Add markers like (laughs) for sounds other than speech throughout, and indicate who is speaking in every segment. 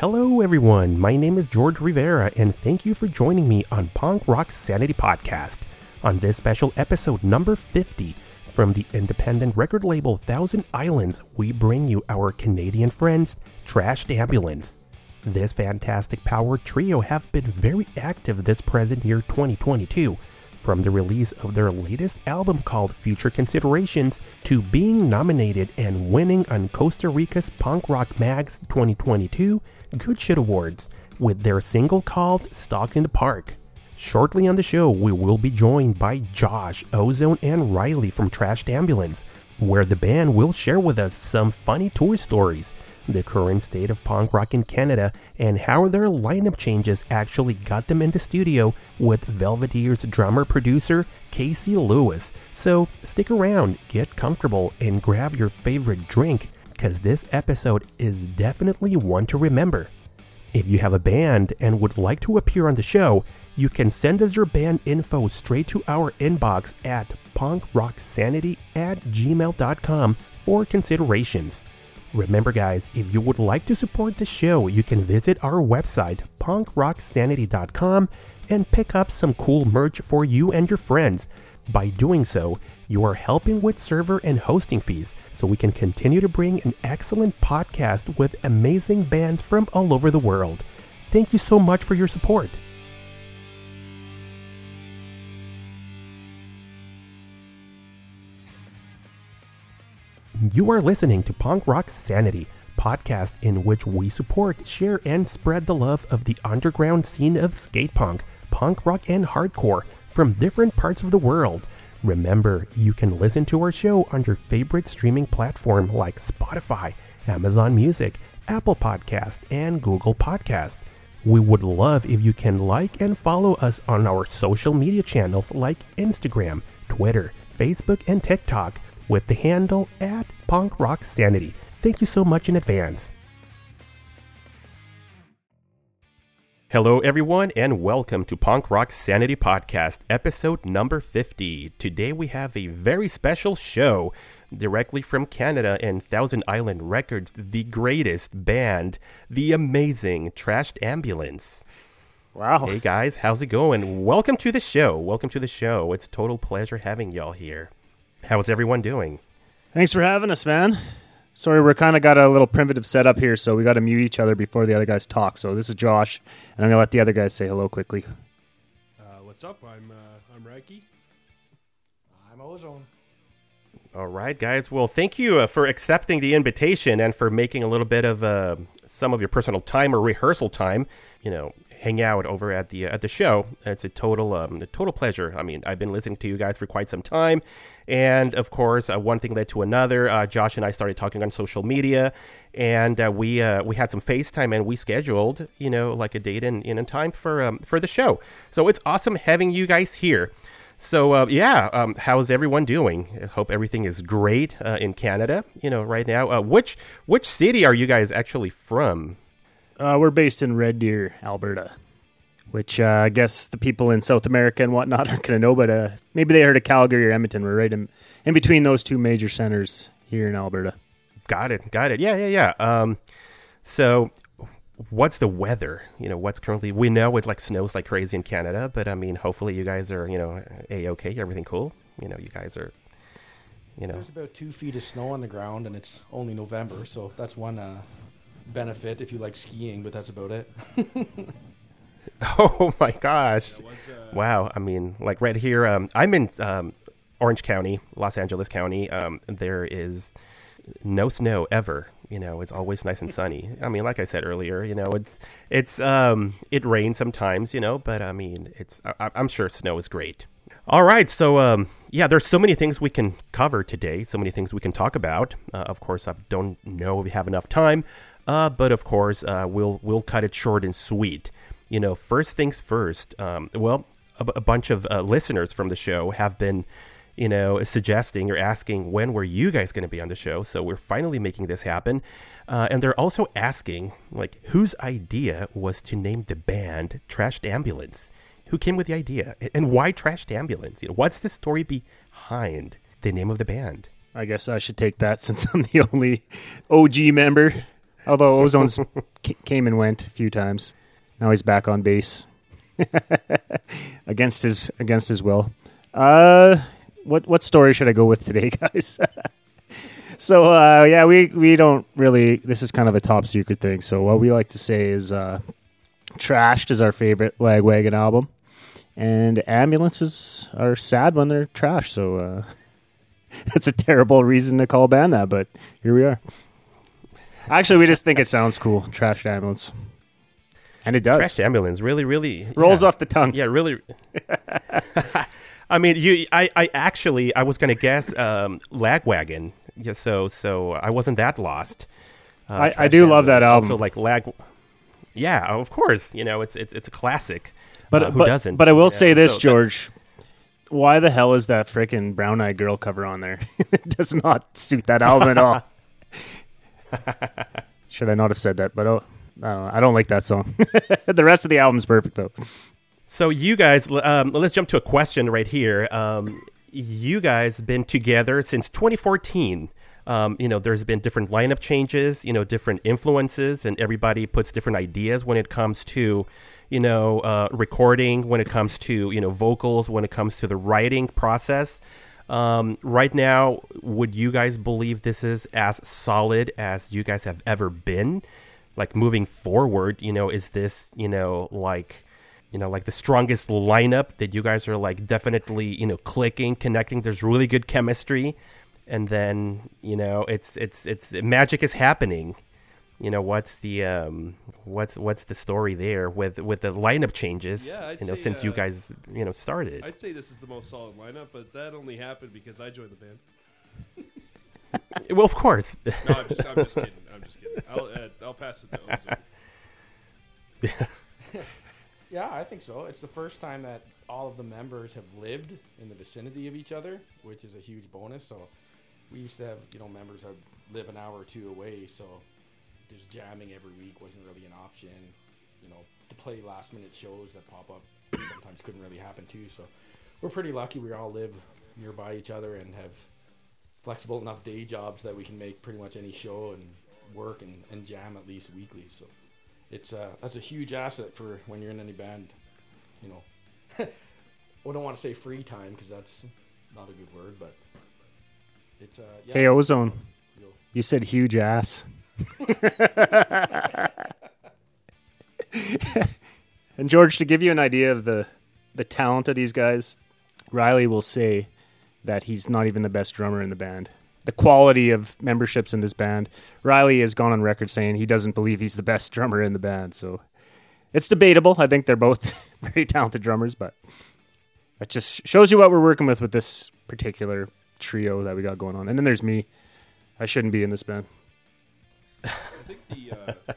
Speaker 1: Hello, everyone. My name is George Rivera, and thank you for joining me on Punk Rock Sanity Podcast. On this special episode number 50 from the independent record label Thousand Islands, we bring you our Canadian friends, Trashed Ambulance. This fantastic power trio have been very active this present year 2022, from the release of their latest album called Future Considerations to being nominated and winning on Costa Rica's Punk Rock Mag's 2022 Good Shit Awards with their single called Stalk in the Park. Shortly on the show, we will be joined by Josh, Ozone, and Riley from Trashed Ambulance, where the band will share with us some funny tour stories, the current state of punk rock in Canada, and how their lineup changes actually got them in the studio with Belvedere's drummer producer Casey Lewis. So stick around, get comfortable, and grab your favorite drink, because this episode is definitely one to remember. If you have a band and would like to appear on the show, you can send us your band info straight to our inbox at punkrocksanity at gmail.com for considerations. Remember, guys, if you would like to support the show, you can visit our website, punkrocksanity.com, and pick up some cool merch for you and your friends. By doing so, you are helping with server and hosting fees so we can continue to bring an excellent podcast with amazing bands from all over the world. Thank you so much for your support. You are listening to Punk Rock Sanity, podcast in which we support, share, and spread the love of the underground scene of skate punk, punk rock, and hardcore from different parts of the world. Remember, you can listen to our show on your favorite streaming platform like Spotify, Amazon Music, Apple Podcast, and Google Podcast. We would love if you can like and follow us on our social media channels like Instagram, Twitter, Facebook, and TikTok with the handle at Punk Rock Sanity. Thank you so much in advance. Hello, everyone, and welcome to Punk Rock Sanity Podcast, episode number 50. Today we have a very special show directly from Canada and Thousand Island Records, the greatest band, the amazing Trashed Ambulance.
Speaker 2: Wow.
Speaker 1: Hey guys, how's it going? Welcome to the show. Welcome to the show. It's a total pleasure having y'all here. How's everyone doing?
Speaker 2: Thanks for having us, man. Sorry, we're kind of got a little primitive setup here, so we got to mute each other before the other guys talk. So this is Josh, and I'm going to let the other guys say hello quickly.
Speaker 3: Uh, what's up? I'm uh, I'm Riley.
Speaker 4: I'm Ozone.
Speaker 1: All right, guys. Well, thank you uh, for accepting the invitation and for making a little bit of uh, some of your personal time or rehearsal time. You know, hang out over at the uh, at the show. It's a total um, a total pleasure. I mean, I've been listening to you guys for quite some time, and of course, uh, one thing led to another. Uh, Josh and I started talking on social media, and uh, we we had some FaceTime and we scheduled, you know, like a date and in time for um, for the show. So it's awesome having you guys here. So uh, yeah, um, how's everyone doing? I hope everything is great uh, in Canada. You know, right now. Uh, which which city are you guys actually from?
Speaker 2: Uh, we're based in Red Deer, Alberta, which uh, I guess the people in South America and whatnot (laughs) aren't going to know, but uh, maybe they heard of Calgary or Edmonton. We're right in, in between those two major centers here in Alberta.
Speaker 1: Got it. Got it. Yeah, yeah, yeah. Um, so what's the weather? You know, what's currently? We know it like snows like crazy in Canada, but I mean, hopefully you guys are you know a okay, everything cool. You know, you guys are. You know,
Speaker 4: There's about two feet of snow on the ground, and it's only November, so that's one uh, benefit if you like skiing. But that's about it. (laughs)
Speaker 1: oh my gosh,
Speaker 3: That was, uh,
Speaker 1: wow. I mean, like right here, um, I'm in um, Orange County, Los Angeles County. Um, there is no snow ever. You know, it's always nice and sunny. I mean, like I said earlier, you know, it's it's um, it rains sometimes, you know, but I mean, it's I, I'm sure snow is great. All right, so um, yeah, there's so many things we can cover today, so many things we can talk about. Uh, of course, I don't know if we have enough time, uh, but of course, uh, we'll we'll cut it short and sweet. You know, first things first. Um, well, a, bunch of uh, listeners from the show have been, you know, suggesting or asking when were you guys going to be on the show. So we're finally making this happen, uh, and they're also asking like whose idea was to name the band Trashed Ambulance. Who came with the idea, and why Trashed Ambulance? You know, what's the story behind the name of the band?
Speaker 2: I guess I should take that (laughs) since I'm the only OG member. Although (laughs) Ozone's ca- came and went a few times. Now he's back on base (laughs) against his against his will. Uh, what what story should I go with today, (laughs) guys? so uh, yeah, we we don't really. This is kind of a top secret thing. So what we like to say is, uh, "Trashed" is our favorite Lagwagon album, and ambulances are sad when they're trash. So uh, that's a terrible reason to call a band that, but here we are. Actually, we just think it sounds cool. Trashed ambulance, and it does.
Speaker 1: Trashed Ambulance really, really
Speaker 2: Rolls
Speaker 1: yeah.
Speaker 2: off the tongue.
Speaker 1: Yeah, really. (laughs) I mean, you. I, I actually, I was gonna guess um, Lagwagon. Yeah, so, so I wasn't that lost. Uh,
Speaker 2: I- I do love that album.
Speaker 1: Also, like Lag. Yeah, of course. You know, it's it's, it's a classic.
Speaker 2: But
Speaker 1: uh, who
Speaker 2: but,
Speaker 1: doesn't?
Speaker 2: But I will say
Speaker 1: know?
Speaker 2: this,
Speaker 1: So
Speaker 2: George. Why the hell is that freaking Brown Eyed Girl cover on there? (laughs) it does not suit that album at all. (laughs) Should I not have said that? But oh, I don't. I don't like that song. (laughs) the rest of the album's perfect though.
Speaker 1: So you guys, um, let's jump to a question right here. Um, you guys been together since 2014. Um, you know, there's been different lineup changes, you know, different influences, and everybody puts different ideas when it comes to, you know, uh, recording, when it comes to, you know, vocals, when it comes to the writing process. Um, right now, would you guys believe this is as solid as you guys have ever been? Like moving forward, you know, is this, you know, like, you know, like the strongest lineup that you guys are like definitely, you know, clicking, connecting. There's really good chemistry, and then you know, it's it's it's magic is happening. You know, what's the um, what's what's the story there with with the lineup changes?
Speaker 3: Yeah, I'd
Speaker 1: you know,
Speaker 3: say,
Speaker 1: since you
Speaker 3: uh,
Speaker 1: guys you know started.
Speaker 3: I'd say this is the most solid lineup, but that only happened because I joined the band. (laughs)
Speaker 1: well, of course.
Speaker 3: No, I'm just, I'm just kidding. I'm just kidding. I'll, uh, I'll pass it to Ozone. (laughs)
Speaker 4: Yeah, I think so. It's the first time that all of the members have lived in the vicinity of each other, which is a huge bonus. So we used to have, you know, members that live an hour or two away, so just jamming every week wasn't really an option. You know, to play last minute shows that pop up sometimes couldn't really happen too. So we're pretty lucky we all live nearby each other and have flexible enough day jobs that we can make pretty much any show and work and, and jam at least weekly. So it's uh, that's a huge asset for when you're in any band. You know, (laughs) I don't want to say free time because that's not a good word, but it's uh, yeah.
Speaker 2: Hey Ozone, you said huge ass. (laughs) and George, to give you an idea of the the talent of these guys, Riley will say that he's not even the best drummer in the band. The quality of memberships in this band, Riley has gone on record saying he doesn't believe he's the best (laughs) drummer in the band. So it's debatable. I think they're both (laughs) very talented drummers, but that just shows you what we're working with with this particular trio that we got going on. And then there's me. I shouldn't be in this band.
Speaker 3: I think the uh,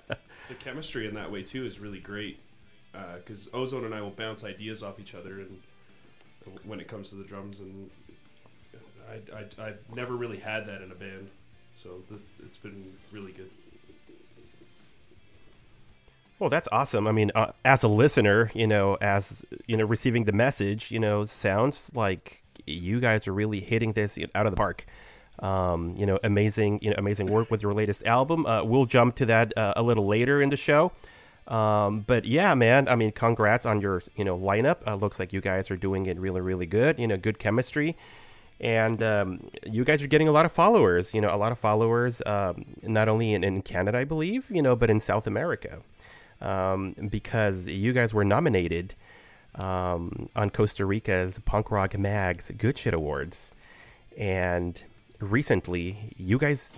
Speaker 3: the chemistry in that way too is really great because Ozone and I will bounce ideas off each other, and when it comes to the drums, and I, I I've never really had that in a band, so this, it's been really good.
Speaker 1: Well, that's awesome. I mean, uh, as a listener, you know, as you know, receiving the message, you know, sounds like you guys are really hitting this out of the park. Um, you know, amazing, you know, amazing work with your latest album. Uh, we'll jump to that uh, a little later in the show. Um, but yeah, man, I mean, congrats on your, you know, lineup. Uh, looks like you guys are doing it really, really good. You know, good chemistry, and um, you guys are getting a lot of followers. You know, a lot of followers, um, not only in, in Canada, I believe, you know, but in South America um, because you guys were nominated um, on Costa Rica's Punk Rock Mag's Good Shit Awards. And recently, you guys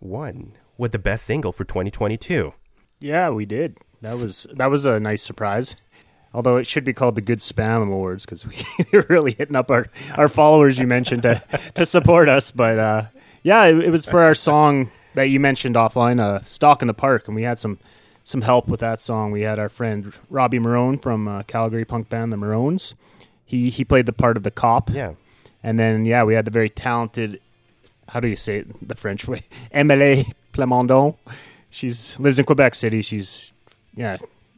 Speaker 1: won with the best single for 2022.
Speaker 2: Yeah, we did. That was that was a nice surprise. Although it should be called the Good Spam Awards because we (laughs) were really hitting up our, our followers you mentioned to, to support us. But uh, yeah, it, it was for our song that you mentioned offline, uh, "Stock in the Park," and we had some some help with that song. We had our friend Robbie Marone from uh, Calgary punk band The Maroons. He he played the part of the cop.
Speaker 1: Yeah.
Speaker 2: And then yeah, we had the very talented how do you say it the French way? (laughs) Emily Plamondon. She's lives in Quebec City. She's yeah.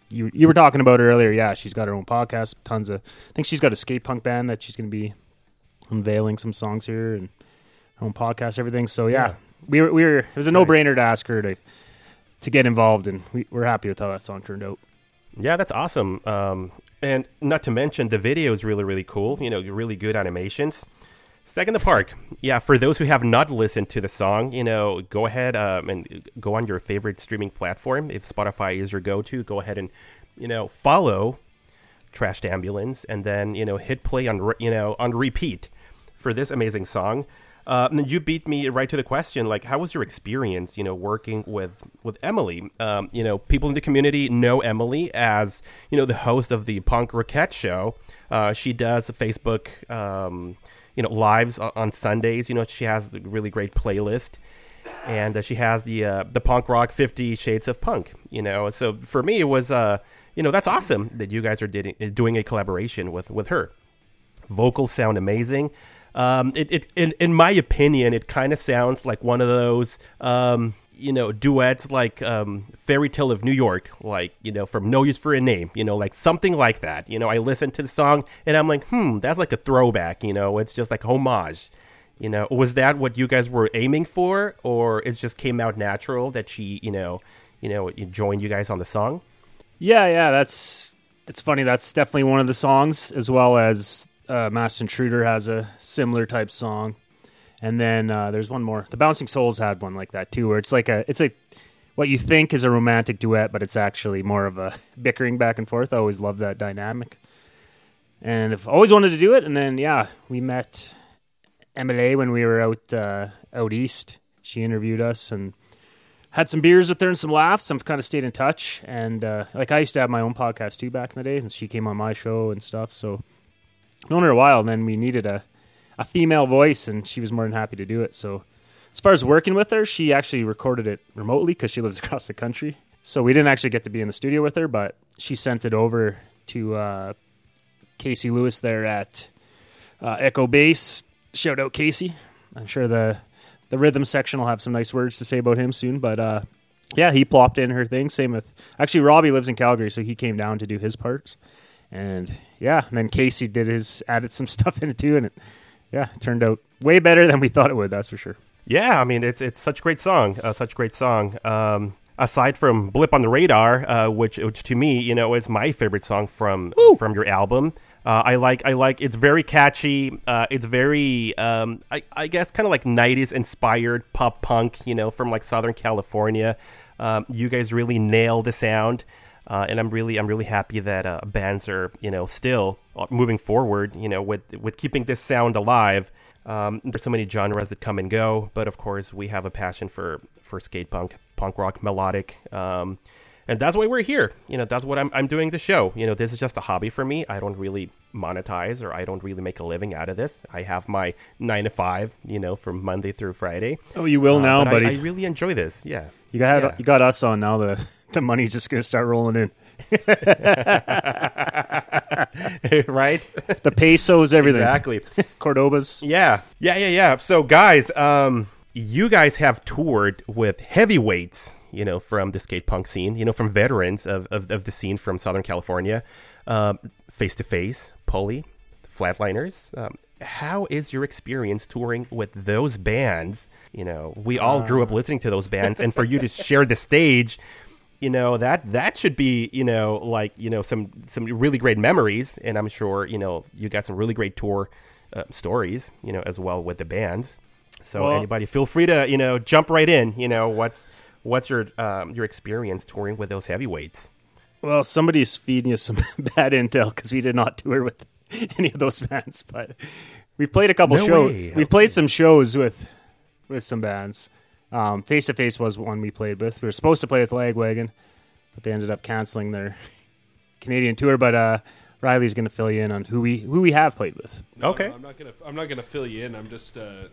Speaker 2: You you were talking about her earlier. Yeah, she's got her own podcast. Tons of I think she's got a skate punk band that she's going to be unveiling some songs here and her own podcast, everything. So yeah,
Speaker 1: Yeah.
Speaker 2: we were we were it was a no brainer to ask her to to get involved, and we, we're happy with how that song turned out.
Speaker 1: Yeah, that's awesome. Um, and not to mention, the video is really, really cool. You know, really good animations. Stuck in the Park. Yeah, for those who have not listened to the song, you know, go ahead um, and go on your favorite streaming platform. If Spotify is your go to, go ahead and, you know, follow Trashed Ambulance and then, you know, hit play on, you know, on repeat for this amazing song. Uh, you beat me right to the question, like, how was your experience, you know, working with with Emily? Um, you know, people in the community know Emily as, you know, the host of the Punk Rocket Show. Uh, she does Facebook, um, you know, lives on Sundays. You know, she has a really great playlist, and uh, she has the uh, the punk rock Fifty Shades of Punk. You know, so for me, it was, uh, you know, that's awesome that you guys are did- doing a collaboration with with her vocals sound amazing. Um, it, it in, in my opinion, it kind of sounds like one of those, um, you know, duets like um, Fairy Tale of New York, like, you know, from No Use for a Name, you know, like something like that. You know, I listen to the song and I'm like, hmm, that's like a throwback, you know, it's just like homage. You know, was that what you guys were aiming for, or it just came out natural that she, you know, you know, joined you guys on the song?
Speaker 2: Yeah, yeah, that's it's funny. That's definitely one of the songs, as well as uh, Masked Intruder has a similar type song, and then uh, there's one more. The Bouncing Souls had one like that too, where it's like a it's a what you think is a romantic duet, but it's actually more of a (laughs) bickering back and forth. I always love that dynamic, and I've always wanted to do it. And then yeah, we met Emily when we were out uh, out east. She interviewed us and had some beers with her and some laughs. I've kind of stayed in touch, and uh, like I used to have my own podcast too back in the day, and she came on my show and stuff. So known her a while, and then we needed a a female voice, and she was more than happy to do it. So as far as working with her, she actually recorded it remotely because she lives (laughs) across the country. So we didn't actually get to be in the studio with her, but she sent it over to uh, Casey Lewis there at uh, Echo Base. Shout out Casey. I'm sure the the rhythm section will have some nice words to say about him soon. But uh, yeah, he plopped in her thing. Same with actually Robbie lives in Calgary, so he came down to do his parts. And yeah, and then Casey did his added some (laughs) stuff in it too, and it yeah it turned out way better than we thought it would. That's for sure.
Speaker 1: Yeah, I mean it's it's such a great song, uh, such a great song. Um, aside from "Blip on the Radar," uh, which which to me, you know, is my favorite song from from your album. Uh, I like I like it's very catchy. Uh, it's very um, I, I guess kind of like '90s inspired pop punk, you know, from like Southern California. Um, you guys really nail the sound. Uh, and I'm really, I'm really happy that uh, bands are, you know, still uh, moving forward, you know, with with keeping this sound alive. Um, there's so many genres that come and go, but of course we have a passion for for skate punk, punk rock, melodic, um, and that's why we're here. You know, that's what I'm I'm doing the show. You know, this is just a hobby for me. I don't really monetize or I don't really make a living out of this. I have my nine to five, you know, from Monday through Friday.
Speaker 2: Oh, you will
Speaker 1: Uh,
Speaker 2: now,
Speaker 1: but I-
Speaker 2: buddy.
Speaker 1: I, really enjoy this. Yeah.
Speaker 2: you got
Speaker 1: yeah.
Speaker 2: you got us on now. The (laughs) the money's just gonna start rolling in. (laughs)
Speaker 1: right.
Speaker 2: The pesos, everything.
Speaker 1: exactly. (laughs)
Speaker 2: Cordobas.
Speaker 1: Yeah, yeah, yeah, yeah. So, guys, um, you guys have toured with heavyweights, you know, from the skate punk scene, you know, from veterans of, of, of the scene from Southern California, um, Face to Face, Pulley, Flatliners. Um, how is your experience touring with those bands? You know, we all grew up listening to those bands, and for you to share the stage, you know that that should be you know like you know some some really great memories, and I'm sure you know you got some really great tour uh, stories, you know, as well with the bands. So
Speaker 2: Well-
Speaker 1: anybody, feel free to you know jump right in. You know, what's what's your um, your experience touring with those heavyweights?
Speaker 2: Well, somebody's feeding you some (laughs) bad intel because we did not (laughs) tour with any of those bands, but we've played a couple
Speaker 1: No
Speaker 2: shows. We've played some shows with with some bands. Um, Face to Face was one we played with. We were supposed to play with Lagwagon, but they ended up canceling their (laughs) Canadian tour, but uh, Riley's going to fill you in on who we who we have played with.
Speaker 3: No,
Speaker 1: Okay.
Speaker 3: no, I'm not gonna. I'm not gonna fill you in. I'm just. Uh,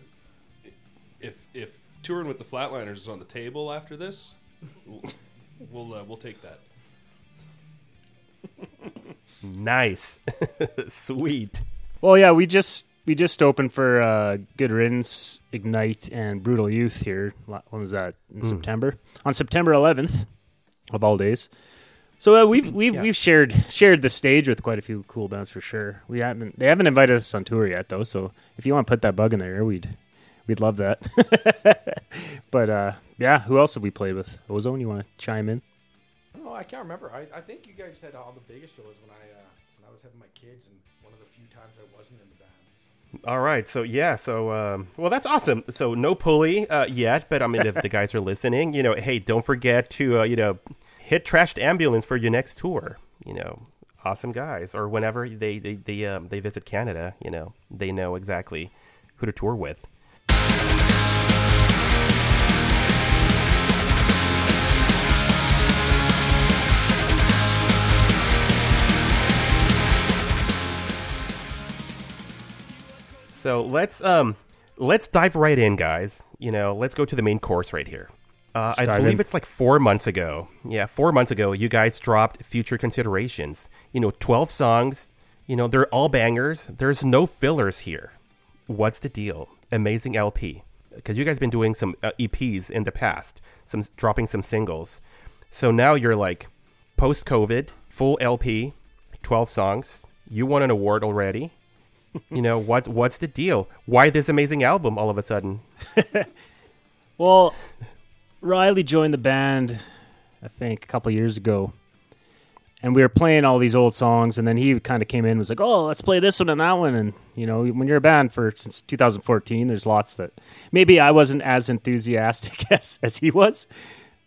Speaker 3: if if touring with the Flatliners is on the table after this, we'll (laughs) we'll, uh, we'll take that.
Speaker 1: Nice. (laughs) Sweet.
Speaker 2: Well, yeah, we just we just opened for uh, Good Riddance, Ignite, and Brutal Youth here. La- When was that? In September. On September 11th, of all days. So uh, we've we've
Speaker 1: Yeah.
Speaker 2: we've shared shared the stage with quite a few cool bands for sure. We haven't they haven't invited us on tour yet though. So if you want to put that bug in there, we'd we'd love that. (laughs) but uh, yeah, who else have we played with? Ozone, you want to chime in?
Speaker 4: Oh, I can't remember. I, I think you guys had all the biggest shows when I uh, when I was having my kids, and one of the few times I wasn't in the band.
Speaker 1: All right. So yeah. So um, well, that's awesome. So no pulley uh, yet, but I mean, if the guys are listening, you know, hey, don't forget to uh, you know hit Trashed Ambulance for your next tour. You know, awesome guys. Or whenever they they they um, they visit Canada, you know, they know exactly who to tour with. So let's um let's dive right in, guys. You know, let's go to the main course right here. Uh, I believe
Speaker 2: in.
Speaker 1: it's like four months ago. Yeah, four months ago, you guys dropped Future Considerations. You know, twelve songs. You know, they're all bangers. There's no fillers here. What's the deal? Amazing LP. Because you guys been doing some uh, EPs in the past, some dropping some singles. So now you're like post COVID, full LP, twelve songs. You won an award already you know what's what's the deal why this amazing album all of a sudden (laughs)
Speaker 2: Well, Riley joined the band, I think, a couple years ago, and we were playing all these old songs. And then he kind of came in, and was like, "Oh, let's play this one and that one." And you know, when you're a band for since 2014, there's lots that maybe I wasn't as enthusiastic (laughs) as as he was.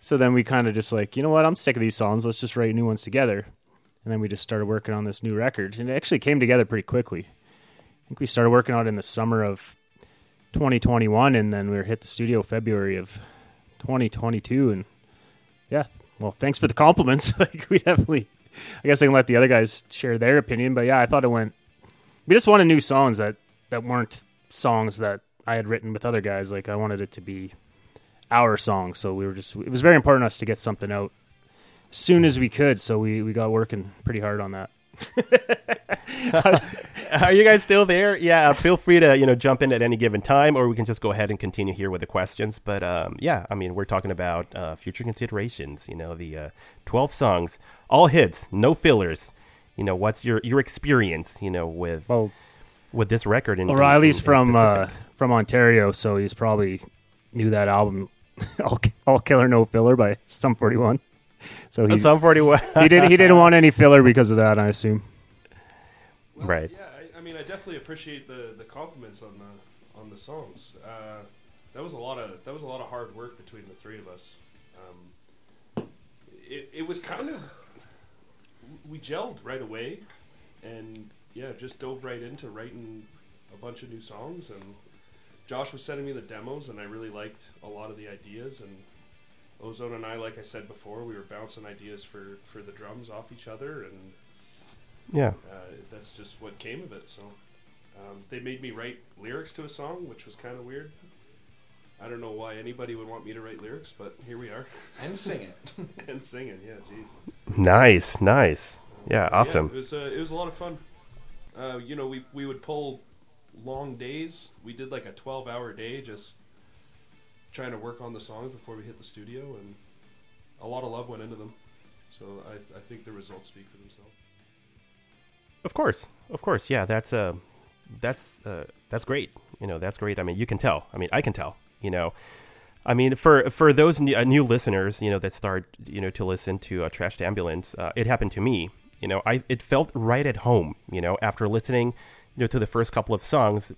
Speaker 2: So then we kind of just like, you know what? I'm sick of these songs. Let's just write new ones together. And then we just started working on this new record, and it actually came together pretty quickly. I think we started working on it in the summer of 2021 and then we were hit the studio February of 2022 and yeah well thanks for the compliments. (laughs) Like we definitely I guess I can let the other guys share their opinion but yeah I thought it went we just wanted new songs that that weren't songs that I had written with other guys. Like I wanted it to be our song so we were just it was very important to us to get something out soon as we could so we we got working pretty hard on that (laughs)
Speaker 1: are you guys still there? Yeah feel free to you know jump in at any given time or we can just go ahead and continue here with the questions. But um, yeah i mean we're talking about uh, future considerations you know the uh, 12 songs all hits no fillers. You know what's your your experience you know with
Speaker 2: well
Speaker 1: with this record in, in-
Speaker 2: O'Reilly's
Speaker 1: in- in
Speaker 2: from uh, from Ontario, so he's probably knew that album, (laughs) all, all killer no filler by Sum Forty One. So he
Speaker 1: Sum 41 (laughs)
Speaker 2: he didn't he didn't want any filler because of that, I assume.
Speaker 3: Well,
Speaker 1: Right.
Speaker 3: Yeah, I, I mean, I definitely appreciate the, the compliments on the on the songs. Uh, that was a lot of that was a lot of hard work between the three of us. Um, it, it was kind of we gelled right away, and yeah, just dove right into writing a bunch of new songs. And Josh was sending me the demos, and I really liked a lot of the ideas. And Ozone and I, like I said before, we were bouncing ideas for for the drums off each other, and
Speaker 1: yeah
Speaker 3: uh, that's just what came of it. So um, they made me write lyrics to a song, which was kind of weird. I don't know why anybody would want me to write lyrics, but here we are (laughs)
Speaker 4: And sing it.
Speaker 3: and singing. Yeah, jeez.
Speaker 1: nice nice yeah
Speaker 3: Yeah,
Speaker 1: awesome
Speaker 3: it was uh, it was a lot of fun. Uh, you know, we we would pull long days. We did like a twelve hour day just trying to work on the songs before we hit the studio, and a lot of love went into them. So I I think the results speak for themselves.
Speaker 1: Of course, of course, yeah. That's uh, that's uh, that's great. You know, that's great. I mean, you can tell. I mean, I can tell. You know, I mean, for for those new, uh, new listeners, you know, that start, you know, to listen to uh, Trashed Ambulance, uh, it happened to me. You know, I it felt right at home. You know, after listening, you know, to the first couple of songs,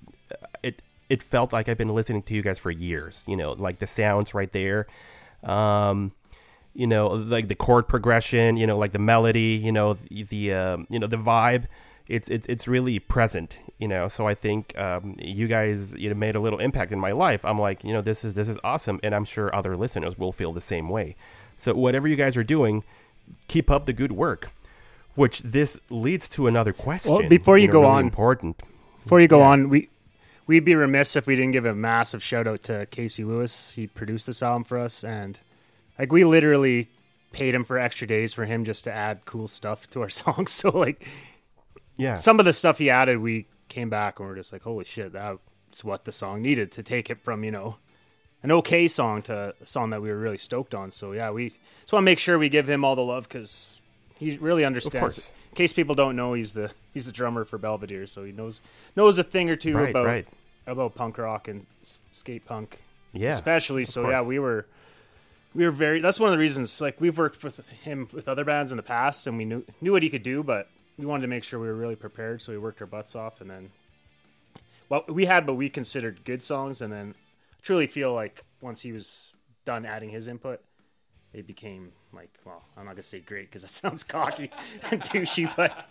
Speaker 1: it felt like I've been listening to you guys for years. You know, like the sounds right there. Um, you know, like the chord progression, you know, like the melody, you know, the, the um, you know the vibe. It's it's it's really present, you know. So I think um, you guys you know made a little impact in my life. I'm like, you know, this is this is awesome, and I'm sure other listeners will feel the same way. So whatever you guys are doing, keep up the good work. Which this leads to another question.
Speaker 2: Well, before you
Speaker 1: know,
Speaker 2: go
Speaker 1: really
Speaker 2: on-
Speaker 1: important.
Speaker 2: Before you go
Speaker 1: Yeah.
Speaker 2: on, we we'd be remiss if we didn't give a massive shout out to Casey Lewis. He produced this album for us, and like we literally paid him for extra days for him just to add cool stuff to our (laughs) songs. So like
Speaker 1: Yeah.
Speaker 2: some of the stuff he added, we came back and we're just like, holy shit, that's what the song needed to take it from you know an okay song to a song that we were really stoked on. So yeah, we just want to make sure we give him all the love because he really understands.
Speaker 1: course.
Speaker 2: In case people don't know, he's the he's the drummer for Belvedere, so he knows knows a thing or two
Speaker 1: Right,
Speaker 2: about
Speaker 1: right.
Speaker 2: About punk rock and skate punk,
Speaker 1: yeah.
Speaker 2: especially. So yeah, we were we were very. That's one of the reasons. Like we've worked with him with other bands in the past, and we knew knew what he could do, but we wanted to make sure we were really prepared. So we worked our butts off, and then well, we had what we considered good songs, and then truly feel like once he was done adding his input, they became like, well, I'm not gonna say great because that (laughs) sounds cocky and douchey, but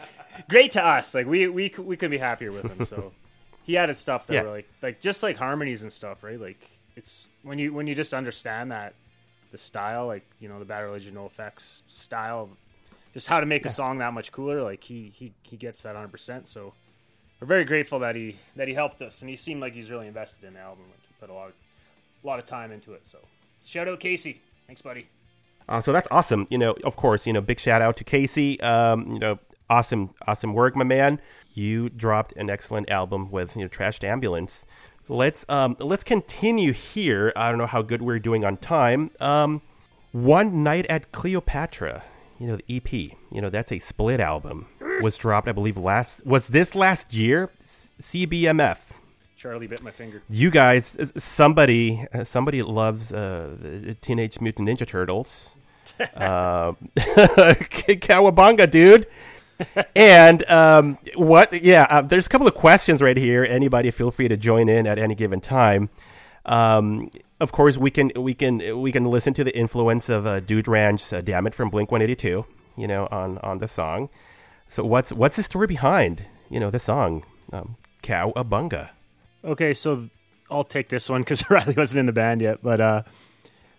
Speaker 2: great to us. Like we we we couldn't be happier with him. So he added stuff that
Speaker 1: Yeah.
Speaker 2: were like like just like harmonies and stuff, right? Like it's when you when you just understand that the style, like you know the Bad Religion, NOFX style, just how to make a song that much cooler. Like he he he gets that 100. percent So we're very grateful that he that he helped us, and he seemed like he's really invested in the album. Like he put a lot of a lot of time into it. So shout out Casey, thanks, buddy.
Speaker 1: Uh, so that's awesome. You know, of course, you know, big shout out to Casey. Um, you know, awesome, awesome work, my man. You dropped an excellent album with you know, Trashed Ambulance. Let's um, let's continue here. I don't know how good we're doing on time. Um, One Night at Cleopatra. You know, the EP. You know, that's a split album. Was dropped, I believe, last was this last year. CBMF.
Speaker 2: Charlie bit my finger.
Speaker 1: You guys, uh, somebody, uh, somebody loves uh, the Teenage Mutant Ninja Turtles. (laughs) uh, (laughs) Cowabunga, dude. (laughs) and um, what? Yeah, uh, there's a couple of questions right here. Anybody, feel free to join in at any given time. Um, of course, we can we can we can listen to the influence of uh, Dude Ranch's uh, "Damn It" from Blink 182. You know, on on the song. So what's what's the story behind you know the song um, "Cowabunga"?
Speaker 2: Okay, so I'll take this one because (laughs) Riley wasn't in the band yet. But uh,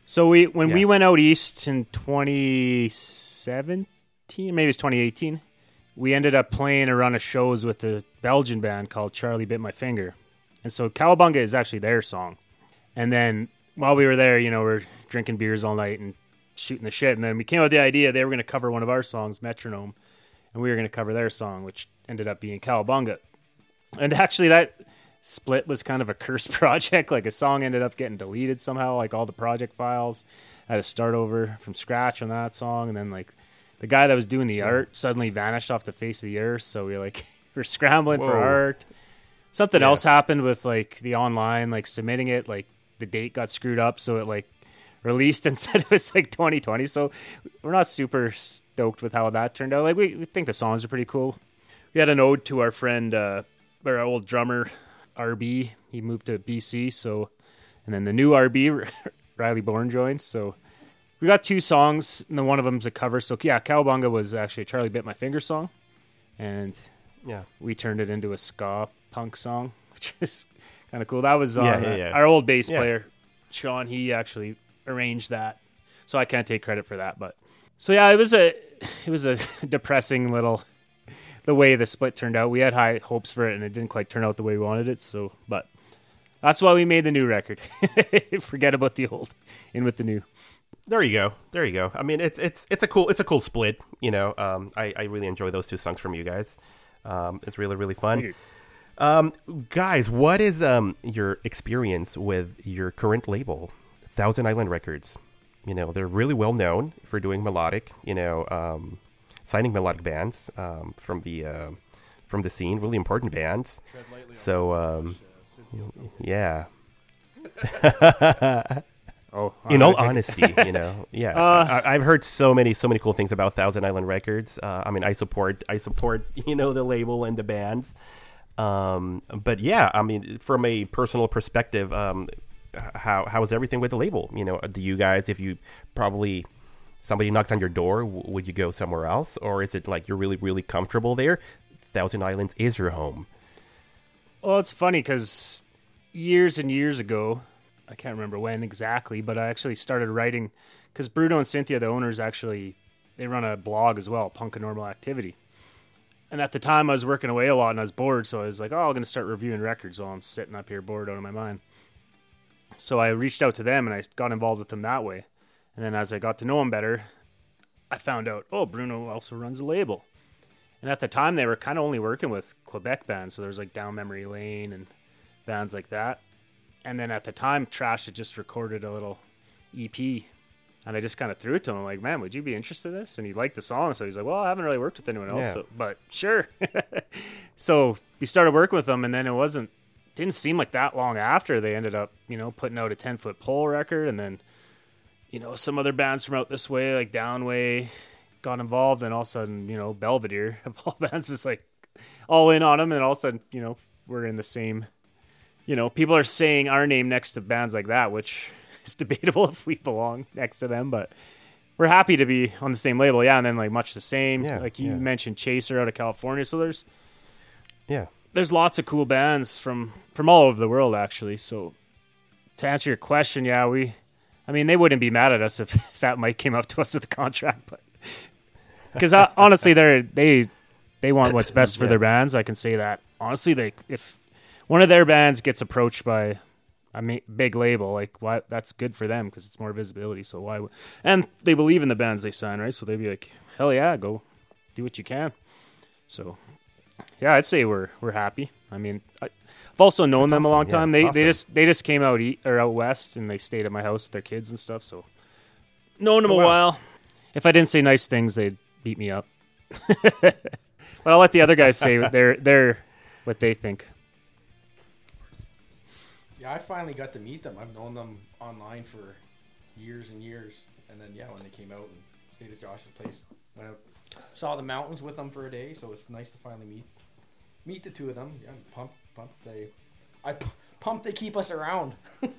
Speaker 2: so we when we went out east in 2017, maybe it's 2018, we ended up playing a run of shows with a Belgian band called Charlie Bit My Finger, and so Cowabunga is actually their song. And then while we were there, you know, we're drinking beers all night and shooting the shit, and then we came up with the idea they were going to cover one of our songs, Metronome, and we were going to cover their song, which ended up being Cowabunga. And actually, that split was kind of a (laughs) cursed project. Like a song ended up getting deleted somehow, like all the project files. I had to start over from scratch on that song, and then like the guy that was doing the art suddenly vanished off the face of the earth. So we like (laughs) we're scrambling for art. Something
Speaker 1: Yeah.
Speaker 2: else happened with like the online, like submitting it, like the date got screwed up, so it like released instead of it's like 2020. So we're not super stoked with how that turned out. Like we, we think the songs are pretty cool. We had an ode to our friend, uh, our old drummer, RB. He moved to BC, so and then the new RB, (laughs) Riley Bourne joins. So we got two songs, and then one of them's a cover. So yeah, Cowabunga was actually a Charlie Bit My Finger song, and
Speaker 1: Yeah.
Speaker 2: we turned it into a ska punk song, (laughs) which is kind of cool. That was on
Speaker 1: Yeah, yeah,
Speaker 2: uh,
Speaker 1: yeah.
Speaker 2: our old bass
Speaker 1: Yeah.
Speaker 2: player, Sean. He actually arranged that, so I can't take credit for that. But so yeah, it was a it was a (laughs) depressing little the way the split turned out. We had high hopes for it, and it didn't quite turn out the way we wanted it. So, but that's why we made the new record. (laughs) Forget about the old, in with the new.
Speaker 1: There you go. There you go. I mean, it's it's it's a cool it's a cool split. You know, um, I I really enjoy those two songs from you guys. Um, it's really really fun. Um, guys, what is um your experience with your current label, Thousand Island Records? You know, they're really well known for doing melodic. You know, um, signing melodic bands um, from the uh, from the scene, really important bands. So, um, yeah. (laughs)
Speaker 2: Oh,
Speaker 1: in all honesty, you know, (laughs) yeah,
Speaker 2: Uh,
Speaker 1: I, I've heard so many, so many cool things about Thousand Island Records. Uh, I mean, I support, I support, (laughs) you know, the label and the bands. Um, but yeah, I mean, from a personal perspective, um, how how is everything with the label? You know, do you guys, if you probably somebody knocks on your door, w- would you go somewhere else, or is it like you're really, really comfortable there? Thousand Islands is your home.
Speaker 2: Well, it's funny because years and years ago, I can't remember when exactly, but I actually started writing because Bruno and Cynthia, the owners, actually they run a blog as well, Punk and Normal Activity. And at the time, I was working away a lot and I was bored, so I was like, "Oh, I'm going to start reviewing records while I'm sitting up here bored out of my mind." So I reached out to them and I got involved with them that way. And then as I got to know them better, I found out, oh, Bruno also runs a label. And at the time, they were kind of only working with Quebec bands, so there was like Down Memory Lane and bands like that. And then at the time, Trash had just recorded a little EP, and I just kind of threw it to him, like, "Man, would you be interested in this?" And he liked the song, so he's like, "Well, I haven't really worked with anyone else,
Speaker 1: Yeah.
Speaker 2: so, but sure." (laughs) so we started working with them, and then it wasn't didn't seem like that long after they ended up, you know, putting out a ten foot pole record, and then you know some other bands from out this way, like Downway, got involved, and all of a sudden, you know, Belvedere (laughs) of all bands was like all in on them, and all of a sudden, you know, we're in the same. You know, people are saying our name next to bands like that, which (laughs) is debatable (laughs) if we belong next to them, but we're happy to be on the same label. Yeah, and then like much the same.
Speaker 1: Yeah,
Speaker 2: like you
Speaker 1: yeah.
Speaker 2: mentioned, Chaser out of California. So there's
Speaker 1: Yeah.
Speaker 2: there's lots of cool bands from from all over the world actually. So to answer your question, yeah, we I mean they wouldn't be mad at us if (laughs) Fat Mike came up to us with a contract, but because uh, honestly they're they they want what's best for
Speaker 1: Yeah.
Speaker 2: their bands. I can say that honestly. They if one of their bands gets approached by a ma- big label, like why that's good for them because it's more visibility. So why? would And they believe in the bands they sign, right? So they'd be like, hell yeah, go do what you can. So yeah, I'd say we're we're happy. I mean, I, I've also known
Speaker 1: That's
Speaker 2: them a
Speaker 1: awesome,
Speaker 2: long
Speaker 1: yeah,
Speaker 2: time. They
Speaker 1: awesome.
Speaker 2: they just they just came out eat, or out west and they stayed at my house with their kids and stuff. So known them
Speaker 1: Oh,
Speaker 2: a
Speaker 1: wow.
Speaker 2: while. If I didn't say nice things, they'd beat me up. (laughs) but I'll let the other guys say (laughs) their their what they think.
Speaker 4: I finally got to meet them. I've known them online for years and years, and then yeah, when they came out and stayed at Josh's place, went out, saw the mountains with them for a day. So it's nice to finally meet meet the two of them. Yeah, I'm pumped, pumped. They, I p- pumped. They keep us around. (laughs)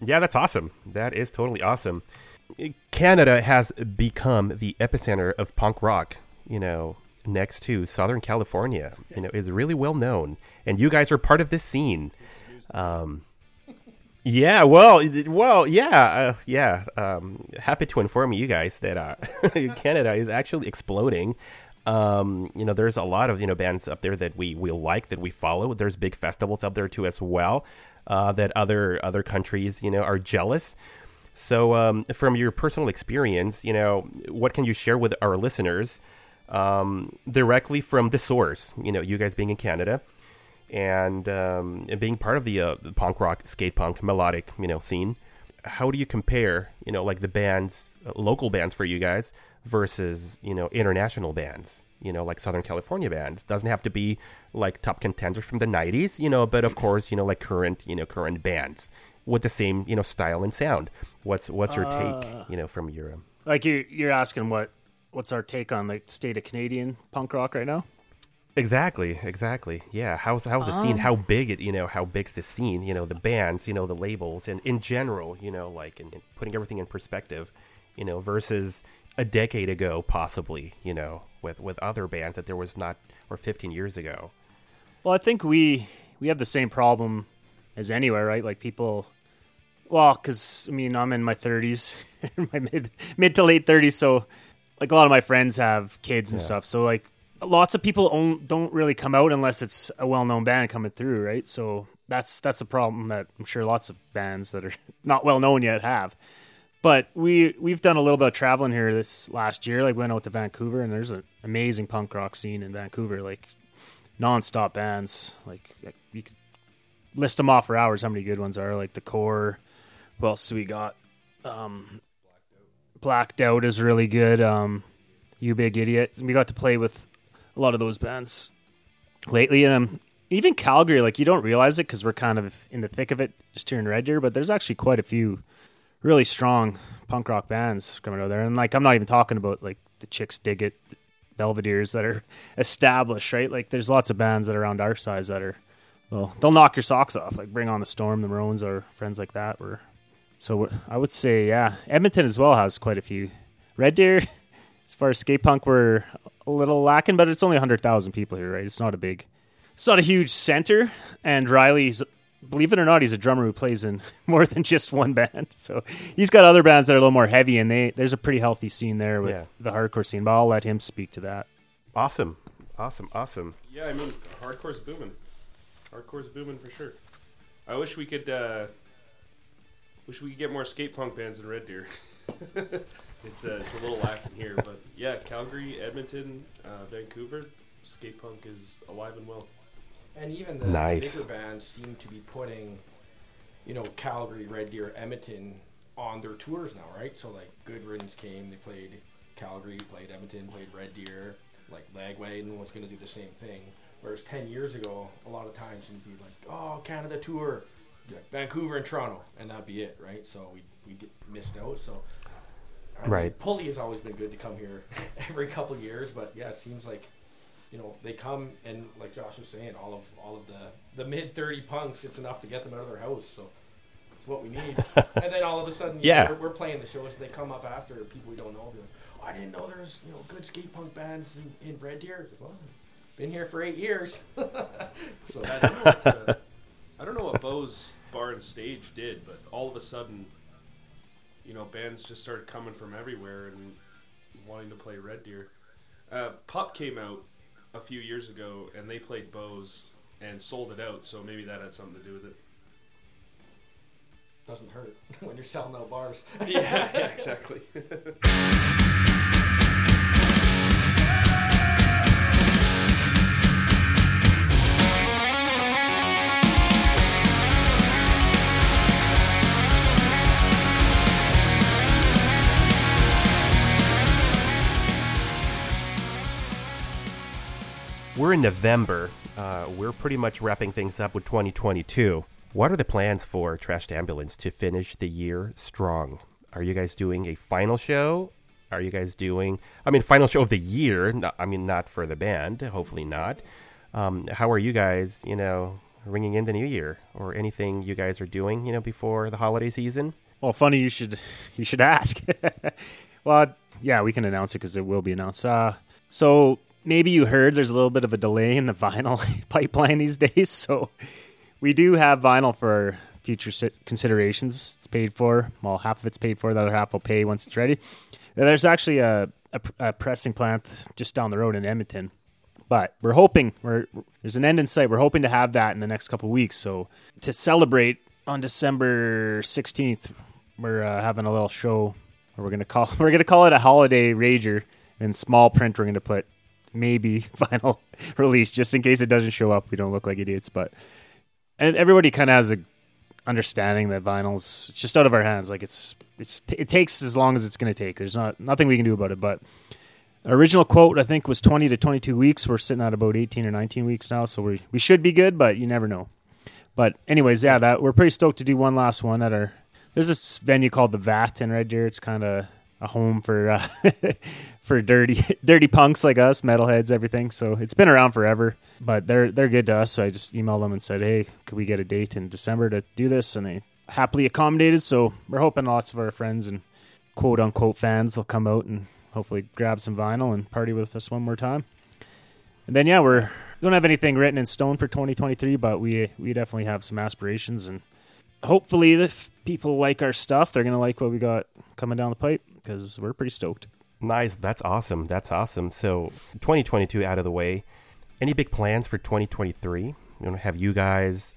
Speaker 1: Yeah, that's awesome. That is totally awesome. Canada has become the epicenter of punk rock, you know, next to Southern California. You know, is really well known. And you guys are part of this scene. Um, yeah, well, well, yeah, uh, yeah. Um, happy to inform you guys that uh, (laughs) Canada is actually exploding. Um, you know, there's a lot of you know bands up there that we we like that we follow. There's big festivals up there too as well uh, that other other countries you know are jealous. So, um, from your personal experience, you know, what can you share with our listeners um, directly from the source? You know, you guys being in Canada and, um, and being part of the, uh, the punk rock, skate punk, melodic, you know, scene. How do you compare, you know, like the bands, uh, local bands for you guys versus, you know, international bands? You know, like Southern California bands doesn't have to be like top contenders from the '90s, you know, but of course, you know, like current, you know, current bands with the same, you know, style and sound. What's what's your take, you know, from your um,
Speaker 2: Like you're you're asking what what's our take on the state of Canadian punk rock right now?
Speaker 1: Exactly, exactly. Yeah, how's how's the scene? Oh. How big it? You know, how big's the scene? You know, the bands, you know, the labels, and in general, you know, like and putting everything in perspective, you know, versus a decade ago, possibly, you know, with with other bands that there was not, or 15 years ago.
Speaker 2: Well, I think we we have the same problem as anywhere, right? Like people, well, because I mean, I'm in my 30s, (laughs) my mid mid to late 30s, so like a lot of my friends have kids and stuff. So like lots of people own, don't really come out unless it's a well known band coming through, right? So that's that's a problem that I'm sure lots of bands that are (laughs) not well known yet have. But we we've done a little bit of traveling here this last year. Like we went out to Vancouver, and there's an amazing punk rock scene in Vancouver. Like non-stop bands. Like you could list them off for hours. How many good ones are like the Core? What else do we got? Um, Blacked Out is really good. Um, you Big Idiot. We got to play with a lot of those bands lately, um, even Calgary. Like you don't realize it because we're kind of in the thick of it just here in Red Deer, but there's actually quite a few really strong punk rock bands coming out there. And like I'm not even talking about like the Chixdiggit, Belvedere's that are established, right? Like there's lots of bands that are around our size that are well, they'll knock your socks off. Like Bring On the Storm, the Maroons, or friends like that. Were so I would say yeah, Edmonton as well has quite a few. Red Deer, (laughs) as far as skate punk, we're a little lacking, but it's only hundred thousand people here, right? It's not a big, it's not a huge center. And Riley's believe it or not, he's a drummer who plays in (laughs) more than just one band. So he's got other bands that are a little more heavy, and they there's a pretty healthy scene there with
Speaker 1: Yeah.
Speaker 2: the hardcore scene. But I'll let him speak to that.
Speaker 1: Awesome, awesome, awesome.
Speaker 3: Yeah, I mean, hardcore's booming. Hardcore's booming for sure. I wish we could. Uh, wish we could get more skate punk bands in Red Deer. (laughs) it's uh, it's a little lacking here, but yeah, Calgary, Edmonton, uh, Vancouver, skate punk is alive and well.
Speaker 4: And even the
Speaker 1: Nice.
Speaker 4: bigger bands seem to be putting, you know, Calgary, Red Deer, Edmonton on their tours now, right? So like Good Riddance came, they played Calgary, played Edmonton, played Red Deer. Like Lagwagon was going to do the same thing. Whereas ten years ago, a lot of times you'd be like, "Oh, Canada tour, Be like, Vancouver and Toronto," and that'd be it, right? So we we get missed out. So I mean,
Speaker 1: Right.
Speaker 4: Pulley has always been good to come here (laughs) every couple of years, but yeah, it seems like you know they come and like Josh was saying, all of all of the the mid thirty punks, it's enough to get them out of their house. So it's what we need. (laughs) and then all of a sudden,
Speaker 1: Yeah.
Speaker 4: know, we're, we're playing the shows. They come up after people we don't know. Be like, oh, I didn't know there's you know good skate punk bands in, in Red Deer. Like, well, been here for eight years. (laughs) so
Speaker 3: I
Speaker 4: that,
Speaker 3: don't know what, uh, I don't know what Bo's Bar and Stage did, but all of a sudden, you know, bands just started coming from everywhere and wanting to play Red Deer. Uh, Pup came out a few years ago, and they played Bo's and sold it out, so maybe that had something to do with it.
Speaker 4: doesn't hurt (laughs) when you're selling out bars.
Speaker 3: yeah, yeah, (laughs) exactly. (laughs)
Speaker 1: We're in November. Uh, we're pretty much wrapping things up with 2022. What are the plans for Trashed Ambulance to finish the year strong? Are you guys doing a final show? Are you guys doing, I mean, final show of the year? No, I mean, not for the band, hopefully not. Um, how are you guys, you know, ringing in the new year or anything you guys are doing, you know, before the holiday season?
Speaker 2: Well, funny you should (laughs) you should ask. (laughs) well, yeah, we can announce it because it will be announced. Uh, so maybe you heard there's a little bit of a delay in the vinyl (laughs) pipeline these days. So we do have vinyl for future considerations. It's paid for. Well, half of it's paid for. The other half will pay once it's ready. There's actually a, a, a pressing plant just down the road in Edmonton. But we're hoping we're there's an end in sight. We're hoping to have that in the next couple weeks. So to celebrate on December 16th, we're uh, having a little show. We're gonna call (laughs) we're gonna call it a holiday rager. In small print, we're gonna put maybe (laughs) vinyl release just in case it doesn't show up. We don't look like idiots, but and everybody kind of has a understanding that vinyl's just out of our hands. Like it's it's it takes as long as it's going to take. There's not nothing we can do about it. But original quote I think was 20 to 22 weeks. We're sitting at about 18 or 19 weeks now, so we we should be good, but you never know. But anyways, yeah, that we're pretty stoked to do one last one at our. There's this venue called the Vat in Red Deer. It's kind of a home for uh, (laughs) for dirty (laughs) dirty punks like us, metalheads, everything. So it's been around forever, but they're they're good to us. So I just emailed them and said, "Hey, could we get a date in December to do this?" And they happily accommodated. So we're hoping lots of our friends and quote unquote fans will come out and hopefully grab some vinyl and party with us one more time. And then yeah, we're don't have anything written in stone for 2023, but we we definitely have some aspirations and hopefully if people like our stuff, they're gonna like what we got coming down the pipe because we're pretty stoked.
Speaker 1: Nice. That's awesome. That's awesome. So 2022 out of the way. Any big plans for 2023? You know, have you guys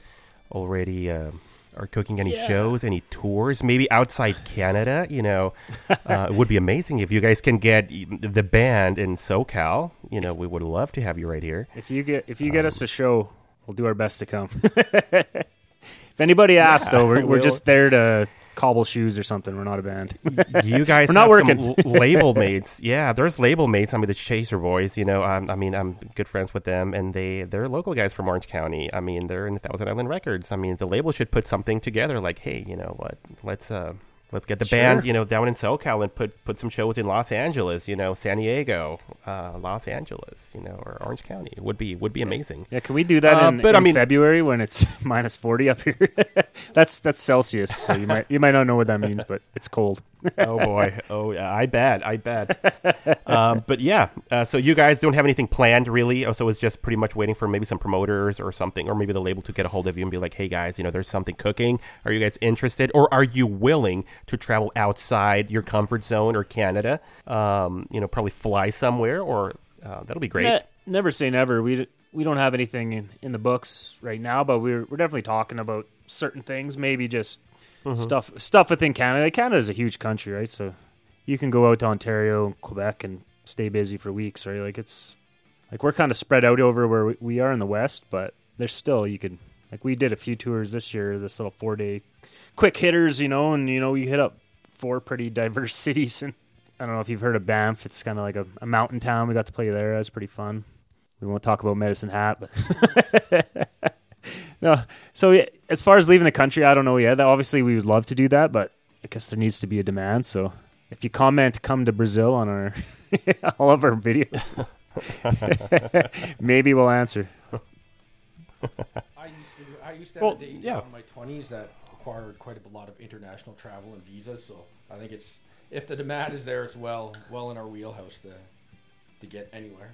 Speaker 1: already uh, are cooking any shows, any tours, maybe outside Canada? You know, uh, it would be amazing if you guys can get the band in SoCal. You know, we would love to have you right here.
Speaker 2: If you get if you get us a show, we'll do our best to come. (laughs) if anybody asks, though, we're, we're
Speaker 1: we'll-
Speaker 2: just there to cobble shoes or something. We're not a band. (laughs)
Speaker 1: You guys
Speaker 2: We're not
Speaker 1: have
Speaker 2: working.
Speaker 1: some label (laughs) mates. Yeah, there's label mates. I mean, the Chaser Boys. You know, um, I mean, I'm good friends with them, and they they're local guys from Orange County. I mean, they're in Thousand Island Records. I mean, the label should put something together. Like, hey, you know what? Let's uh, Let's get the
Speaker 2: Sure.
Speaker 1: band, you know, down in SoCal and put put some shows in Los Angeles, you know, San Diego, uh, Los Angeles, you know, or Orange County. Would be would be amazing.
Speaker 2: Yeah, can we do that
Speaker 1: Uh,
Speaker 2: in,
Speaker 1: but I mean-
Speaker 2: February when it's (laughs) minus forty up here? (laughs) that's that's Celsius, so you (laughs) might you might not know what that means, but it's cold.
Speaker 1: Oh boy. Oh yeah, I bet. I bet. um, but yeah, uh, so you guys don't have anything planned really. Oh, so it's just pretty much waiting for maybe some promoters or something, or maybe the label to get a hold of you and be like, "Hey guys, you know, there's something cooking. Are you guys interested, or are you willing to travel outside your comfort zone or Canada? Um, you know, probably fly somewhere, or uh, that'll be great.
Speaker 2: Ne- never say never. We we don't have anything in, in the books right now, but we're we're definitely talking about certain things. Maybe just
Speaker 1: Mm-hmm.
Speaker 2: stuff stuff within Canada. Canada is a huge country, right? So you can go out to Ontario and Quebec and stay busy for weeks, right? Like it's like we're kind of spread out over where we, we are in the west, but there's still you could like we did a few tours this year, this little four day quick hitters, you know, and you know you hit up four pretty (laughs) diverse cities and I don't know if you've heard of Banff. It's kind of like a, a mountain town. We got to play there. That was pretty fun. We won't talk about Medicine Hat, but (laughs) (laughs) no. So yeah, as far as leaving the country, I don't know yet. Obviously, we would love to do that, but I guess there needs to be a demand. So if you comment, come to Brazil on our (laughs) all of our videos, (laughs) maybe we'll answer.
Speaker 4: I used to. I used to have
Speaker 1: Well,
Speaker 4: a day
Speaker 1: yeah.
Speaker 4: in my twenties that required quite a lot of international travel and visas. So I think it's if the demand is there, it's well well in our wheelhouse to to get anywhere.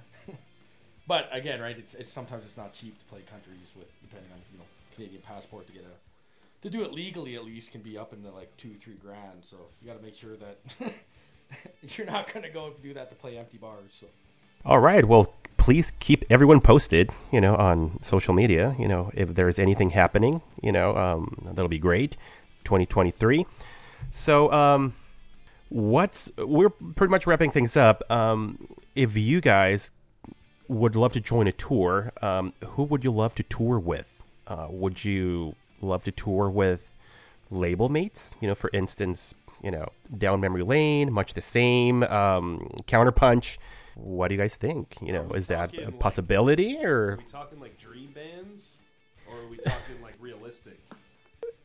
Speaker 4: But again, right? It's, it's sometimes it's not cheap to play countries with depending on you know Canadian passport to get a to do it legally at least can be up in the like two three grand. So you got to make sure that (laughs) you're not going to go do that to play empty bars. So.
Speaker 1: All right. Well, please keep everyone posted, you know, on social media. You know, if there's anything happening, you know, um, that'll be great. 2023. So, um, what's we're pretty much wrapping things up. Um, if you guys would love to join a tour, um, who would you love to tour with? Uh, would you love to tour with label mates? You know, for instance, you know, Down Memory Lane, much the same, um, Counterpunch. What do you guys think? You know, is that a
Speaker 3: like-
Speaker 1: possibility
Speaker 3: Are
Speaker 1: or
Speaker 3: we talking like dream bands, or are we talking like realistic?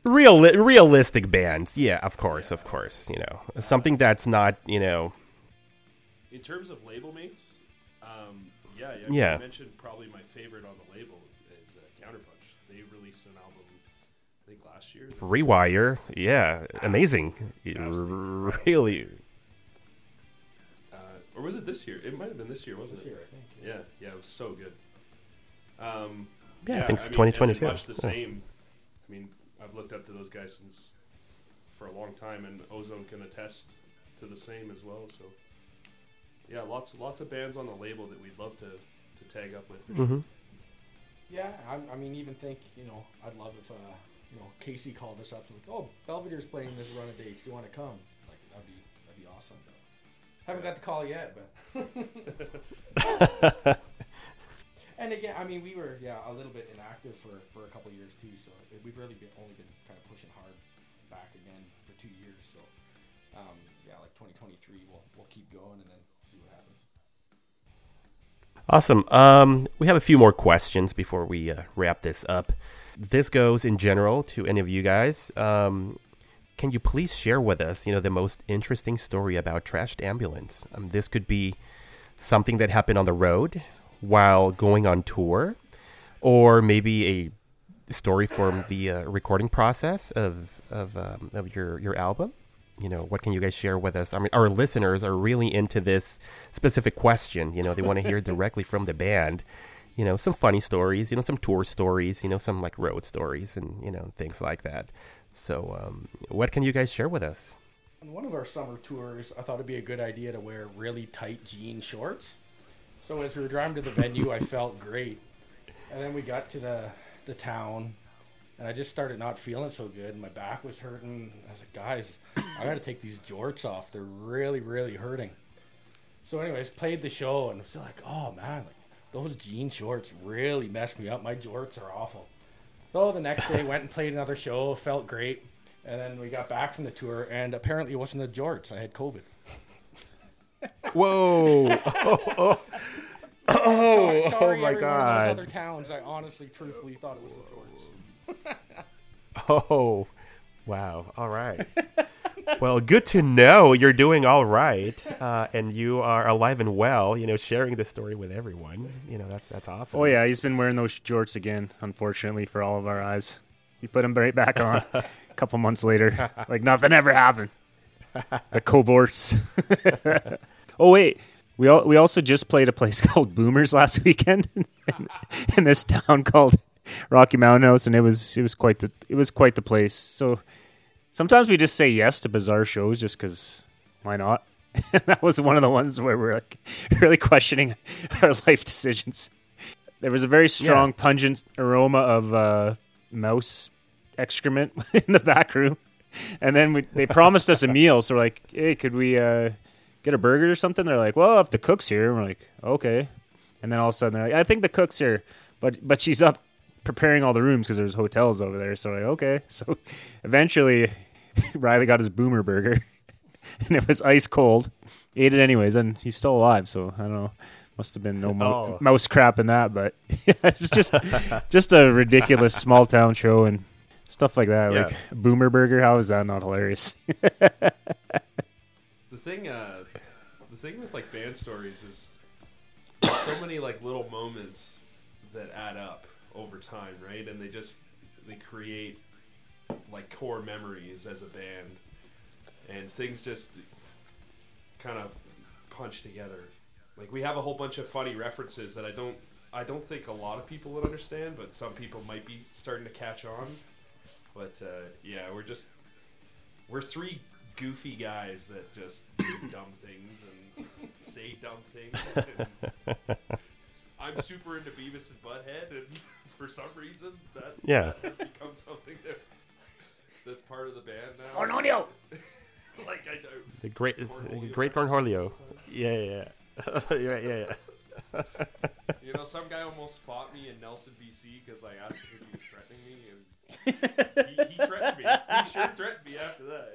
Speaker 1: real realistic bands? Yeah, of course, of course. You know, something that's not you know.
Speaker 3: In terms of label mates, yeah, yeah, I
Speaker 1: Yeah.
Speaker 3: I mentioned probably my favorite on the label is uh, Counterpunch. They released an album, I think last year.
Speaker 1: Rewire, yeah, amazing.
Speaker 3: Absolutely.
Speaker 1: Really,
Speaker 3: Uh, or was it this year? It might have been this year, wasn't
Speaker 4: This
Speaker 3: it?
Speaker 4: year, I think.
Speaker 3: Yeah, yeah, it was so good. Um,
Speaker 1: Yeah, I think it's
Speaker 3: mean, and
Speaker 1: 2022.
Speaker 3: Much the
Speaker 1: Yeah.
Speaker 3: same. I mean, I've looked up to those guys since for a long time, and Ozone can attest to the same as well. So, yeah, lots lots of bands on the label that we'd love to, to tag up with. For sure.
Speaker 4: Yeah, I, I mean, even think, you know, I'd love if, uh, you know, Casey called us up. So like, oh, Belvedere's playing this run of dates. Do you want to come? Like, that'd be that'd be awesome. Haven't got the call yet, but. (laughs) and again, I mean, we were yeah a little bit inactive for for a couple of years too. So we've really been only been kind of pushing hard back again for two years. So um, yeah, like 2023, we'll we'll keep going and then see what happens.
Speaker 1: Awesome. Um, we have a few more questions before we uh, wrap this up. This goes in general to any of you guys. Um, can you please share with us, you know, the most interesting story about Trashed Ambulance? Um, this could be something that happened on the road while going on tour, or maybe a story from the uh, recording process of of, um, of your your album. You know, what can you guys share with us? I mean, our listeners are really into this specific question. You know, they want to hear directly from the band. You know, some funny stories. You know, some tour stories. You know, some like road stories and you know things like that. So, um, what can you guys share with us?
Speaker 4: On one of our summer tours, I thought it'd be a good idea to wear really tight jean shorts. So as we were driving to the venue, I (laughs) felt great. And then we got to the the town, and I just started not feeling so good. And my back was hurting. I was like, guys, I got to take these jorts off. They're really, really hurting. So, anyways, played the show, and was like, oh man, like those jean shorts really messed me up. My jorts are awful. So the next day, went and played another show. Felt great. And then we got back from the tour, and apparently it wasn't the jorts. I had COVID.
Speaker 1: Whoa! (laughs) (laughs)
Speaker 4: Oh, oh sorry, sorry
Speaker 1: my
Speaker 4: everyone in
Speaker 1: God.
Speaker 4: those other towns. I honestly, truthfully thought it was the jorts. (laughs)
Speaker 1: Oh, wow! All right. Well, good to know you're doing all right, uh, and you are alive and well. You know, sharing this story with everyone. You know, that's that's awesome.
Speaker 2: Oh yeah, he's been wearing those jorts again. Unfortunately for all of our eyes, he put them right back on a couple months later, (laughs) like nothing ever happened. The covorts. (laughs) oh wait, we al- we also just played a place called Boomers last weekend in, in this town called Rocky Mountain House, and it was it was quite the it was quite the place. So sometimes we just say yes to bizarre shows just because why not? (laughs) that was one of the ones where we're like (laughs) really questioning (laughs) our life decisions. There was a very strong, pungent aroma of uh, mouse excrement in the back room, and then we, they promised us a meal. So we're like, "Hey, could we uh, get a burger or something?" They're like, "Well, if the cook's here," and we're like, "Okay." And then all of a sudden they're like, "I think the cook's here, but but she's up preparing all the rooms because there's hotels over there." So like, okay. (laughs) So eventually, (laughs) Riley got his boomer burger, (laughs) and it was ice cold. Ate it anyways, and he's still alive. So I don't know. Must have been no mo-
Speaker 1: Oh.
Speaker 2: mouse crap in that, but it's just just a ridiculous small town show and stuff like that.
Speaker 1: Yeah.
Speaker 2: Like boomer burger. How is that not hilarious?
Speaker 3: The thing, uh, the thing with like band stories is so many like little moments that add up over time, right? And they just they create like core memories as a band, and things just kind of punch together. Like we have a whole bunch of funny references that I don't I don't think a lot of people would understand, but some people might be starting to catch on. But uh, yeah, we're just we're three goofy guys that just do (coughs) dumb things and say dumb things. (laughs) I'm super into Beavis and Butthead, and for some reason that,
Speaker 1: Yeah.
Speaker 3: that has become something that that's part of the band now.
Speaker 2: Cornholio! (laughs)
Speaker 3: like I don't.
Speaker 1: the great,
Speaker 3: Cornholio
Speaker 1: great
Speaker 3: references
Speaker 1: Cornholio. Yeah, yeah, yeah, (laughs) yeah, yeah. yeah.
Speaker 3: You know, some guy almost fought me in Nelson, BC, because I asked him if he was threatening me, and he, he threatened me. He sure threatened me after that.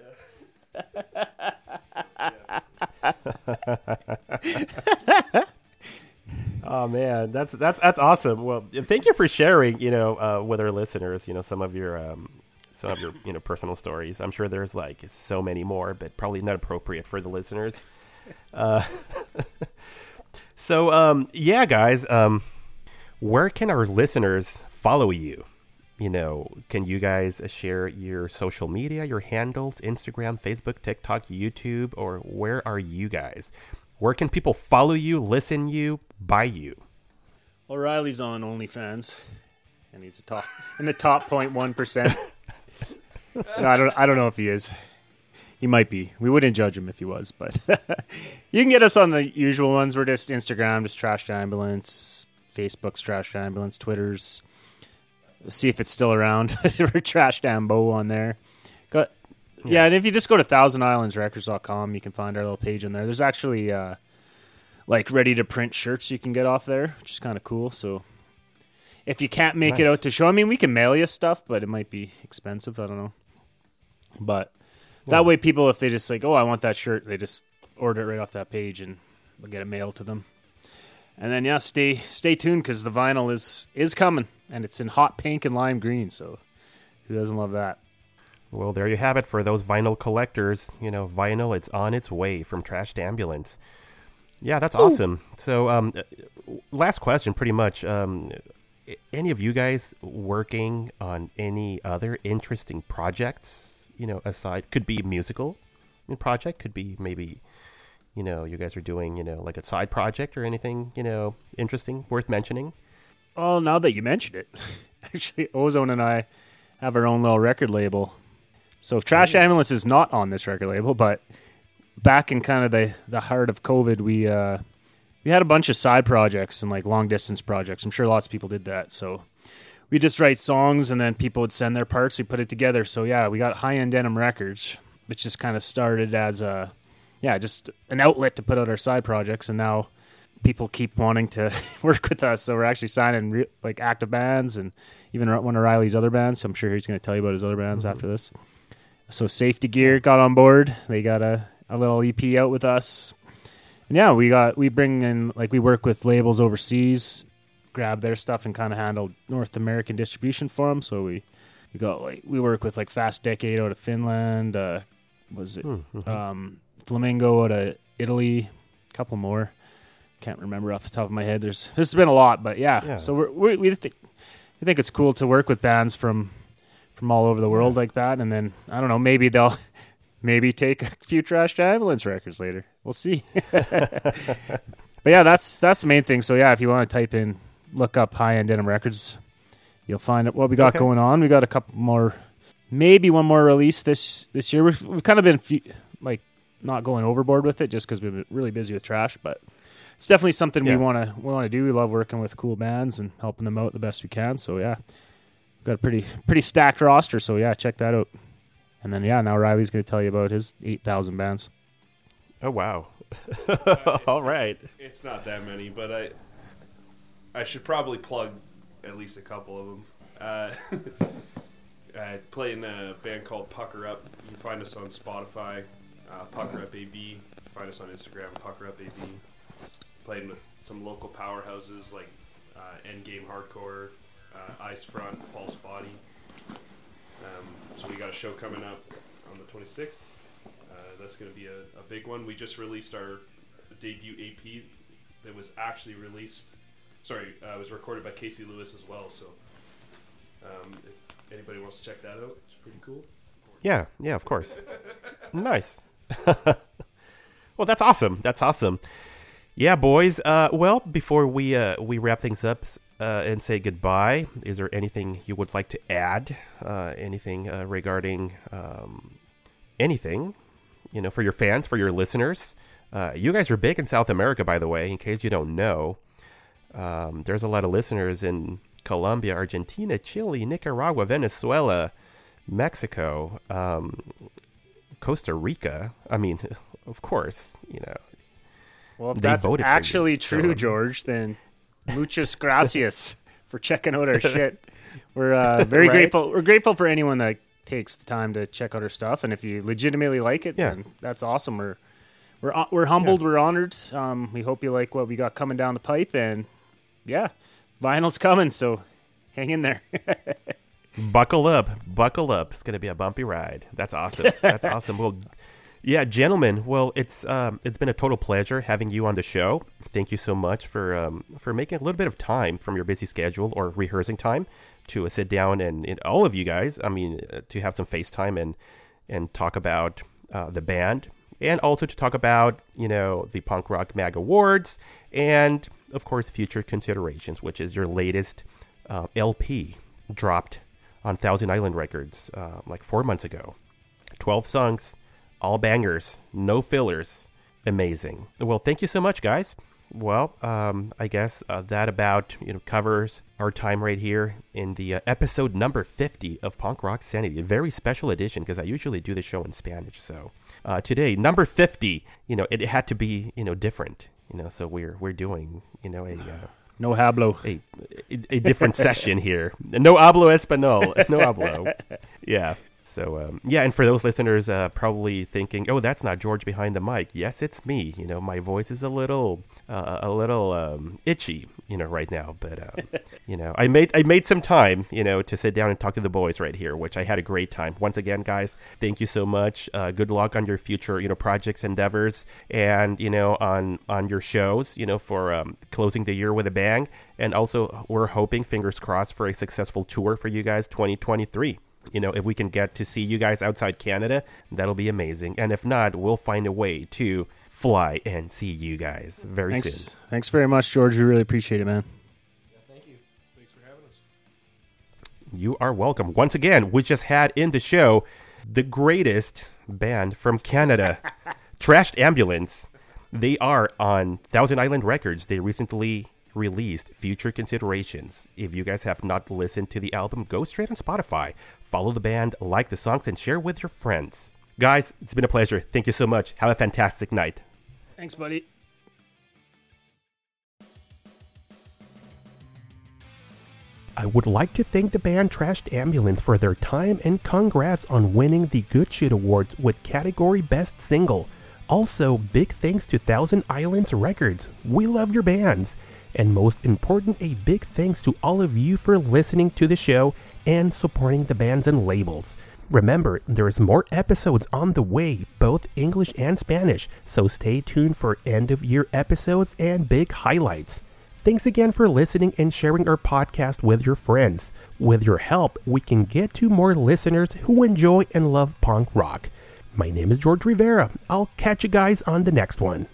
Speaker 3: Yeah. (laughs) yeah.
Speaker 1: Oh man, that's that's that's awesome. Well, thank you for sharing. You know, uh, with our listeners, you know, some of your um, some of your you know personal stories. I'm sure there's like so many more, but probably not appropriate for the listeners. Uh, (laughs) so um, yeah, guys, um, where can our listeners follow you? You know, can you guys share your social media, your handles, Instagram, Facebook, TikTok, YouTube, or where are you guys? Where can people follow you, listen you, buy you?
Speaker 2: O'Reilly's on OnlyFans, and he's a top in the top 0.1 percent. (laughs) no, I don't. I don't know if he is. He might be. We wouldn't judge him if he was, but (laughs) you can get us on the usual ones. We're just Instagram, just Trash Ambulance, Facebook's Trash Ambulance, Twitter's. See if it's still around. (laughs) We're Trash Dambo on there. Got yeah. and if you just go to thousandsislandsrecords.com, you can find our little page in there. There's actually uh, like ready to print shirts you can get off there, which is kind of cool. So if you can't make it out to show, I mean, we can mail you stuff, but it might be expensive. I don't know. But that way, people, if they just like, oh, I want that shirt, they just order it right off that page and they'll get it mailed to them. And then yeah, stay stay tuned because the vinyl is is coming and it's in hot pink and lime green. So who doesn't love that?
Speaker 1: Well, there you have it for those vinyl collectors. You know, vinyl, it's on its way from Trash to Ambulance. Yeah, that's awesome. So, um, uh, last question, pretty much. Um, any of you guys working on any other interesting projects? You know, aside could be musical project, could be maybe, you know, you guys are doing, you know, like a side project or anything, you know, interesting, worth mentioning.
Speaker 2: Well, now that you mention it, (laughs) actually, Ozone and I have our own little record label. So Trash Ambulance is not on this record label, but back in kind of the, the heart of COVID, we uh, we had a bunch of side projects and like long distance projects. I'm sure lots of people did that. So we just write songs and then people would send their parts. We put it together. So yeah, we got High End Denim Records, which just kind of started as a yeah, just an outlet to put out our side projects, and now people keep wanting to (laughs) work with us. So we're actually signing re- like active bands and even one of Riley's other bands. So I'm sure he's going to tell you about his other bands after this. So Safety Gear got on board. They got a, a little EP out with us. And yeah, we got we bring in like we work with labels overseas, grab their stuff and kind of handle North American distribution for them. So we we got like we work with like Fast Decade out of Finland, uh, was it
Speaker 1: Mm-hmm.
Speaker 2: um, Flamingo out of Italy, a couple more. Can't remember off the top of my head. There's there's been a lot, but yeah.
Speaker 1: Yeah.
Speaker 2: So we're, we we think we think it's cool to work with bands from from all over the world like that, and then I don't know, maybe they'll (laughs) maybe take a few Trash Ambulance records later. We'll see. (laughs) but yeah, that's that's the main thing. So yeah, if you want to type in, look up High End Denim Records, you'll find out what we got
Speaker 1: Okay.
Speaker 2: going on. We got a couple more, maybe one more release this this year. We've, we've kind of been fe- like not going overboard with it just because we've been really busy with trash, but it's definitely something
Speaker 1: Yeah.
Speaker 2: we want to we want to do. We love working with cool bands and helping them out the best we can. So yeah, got a pretty pretty stacked roster. So yeah, check that out. And then yeah, now Riley's going to tell you about his eight thousand bands.
Speaker 1: Oh wow. (laughs) All right.
Speaker 3: It's not that many, but I I should probably plug at least a couple of them. Uh, (laughs) I play in a band called Pucker Up. You can find us on Spotify, uh, Pucker Up AB. Find us on Instagram, Pucker Up AB. Playing with some local powerhouses like uh, Endgame Hardcore, uh, Ice Front, False Body. Um, so we got a show coming up on the 26th. Uh, that's going to be a, a big one. We just released our debut EP that was actually released. Sorry, uh, it was recorded by Casey Lewis as well. So um, if anybody wants to check that out, it's pretty cool.
Speaker 1: Yeah, yeah, of course. (laughs) nice. (laughs) well, that's awesome. That's awesome. Yeah, boys. Uh, well, before we uh, we wrap things up uh, and say goodbye, is there anything you would like to add? Uh, anything uh, regarding um, anything? You know, for your fans, for your listeners. Uh, you guys are big in South America, by the way. In case you don't know, um, there's a lot of listeners in Colombia, Argentina, Chile, Nicaragua, Venezuela, Mexico, um, Costa Rica. I mean, (laughs) of course, you know.
Speaker 2: Well, if that's
Speaker 1: for you,
Speaker 2: actually
Speaker 1: so-
Speaker 2: true, George, then muchas gracias for checking out our (laughs) shit. We're uh, very
Speaker 1: Right?
Speaker 2: grateful. We're grateful for anyone that takes the time to check out our stuff, and if you legitimately like it,
Speaker 1: Yeah.
Speaker 2: then that's awesome. We're we're we're humbled. We're honored. Um, we hope you like what we got coming down the pipe, and yeah, vinyl's coming. So hang in there. (laughs)
Speaker 1: Buckle up, buckle up. It's gonna be a bumpy ride. That's awesome. That's (laughs) awesome. Well, yeah, gentlemen. Well, it's um, it's been a total pleasure having you on the show. Thank you so much for um, for making a little bit of time from your busy schedule or rehearsing time to uh, sit down and, and all of you guys. I mean, uh, to have some FaceTime and and talk about uh, the band and also to talk about you know the Punk Rock Mag Awards and of course future considerations, which is your latest uh, LP dropped on Thousand Island Records uh, like four months ago. 12 songs, all bangers, no fillers. Amazing. Well, thank you so much, guys. Well, um, I guess uh, that about you know covers our time right here in the uh, episode number 50 of Punk Rock Sanity, a very special edition because I usually do the show in Spanish. So uh, today, number 50, you know, it had to be you know different, you know. So we're we're doing you know a uh,
Speaker 2: no hablo.
Speaker 1: a, a, a different (laughs) session here. No hablo español. No hablo. Yeah. So um, yeah, and for those listeners uh, probably thinking, "Oh, that's not George behind the mic." Yes, it's me. You know, my voice is a little, uh, a little um, itchy, you know, right now. But um, (laughs) you know, I made I made some time, you know, to sit down and talk to the boys right here, which I had a great time. Once again, guys, thank you so much. Uh, good luck on your future, you know, projects, endeavors, and you know, on on your shows, you know, for um, closing the year with a bang. And also, we're hoping, fingers crossed, for a successful tour for you guys, 2023 you know, if we can get to see you guys outside Canada, that'll be amazing. And if not, we'll find a way to fly and see you guys very
Speaker 2: Thanks,
Speaker 1: soon.
Speaker 2: thanks very much, George. We really appreciate it, man.
Speaker 4: Thank you.
Speaker 3: Thanks for having us.
Speaker 1: You are welcome. Once again, we just had in the show the greatest band from Canada, (laughs) Trashed Ambulance. They are on Thousand Island Records. They recently released Future Considerations. If you guys have not listened to the album, go straight on Spotify. Follow the band, like the songs, and share with your friends. Guys, it's been a pleasure. Thank you so much. Have a fantastic night.
Speaker 2: Thanks, buddy.
Speaker 1: I would like to thank the band Trashed Ambulance for their time and congrats on winning the Good Shit Awards with category Best Single. Also, big thanks to Thousand Islands Records. We love your bands. And most important, a big thanks to all of you for listening to the show and supporting the bands and labels. Remember, there's more episodes on the way, both English and Spanish, so stay tuned for end of year episodes and big highlights. Thanks again for listening and sharing our podcast with your friends. With your help, we can get to more listeners who enjoy and love punk rock. My name is George Rivera. I'll catch you guys on the next one.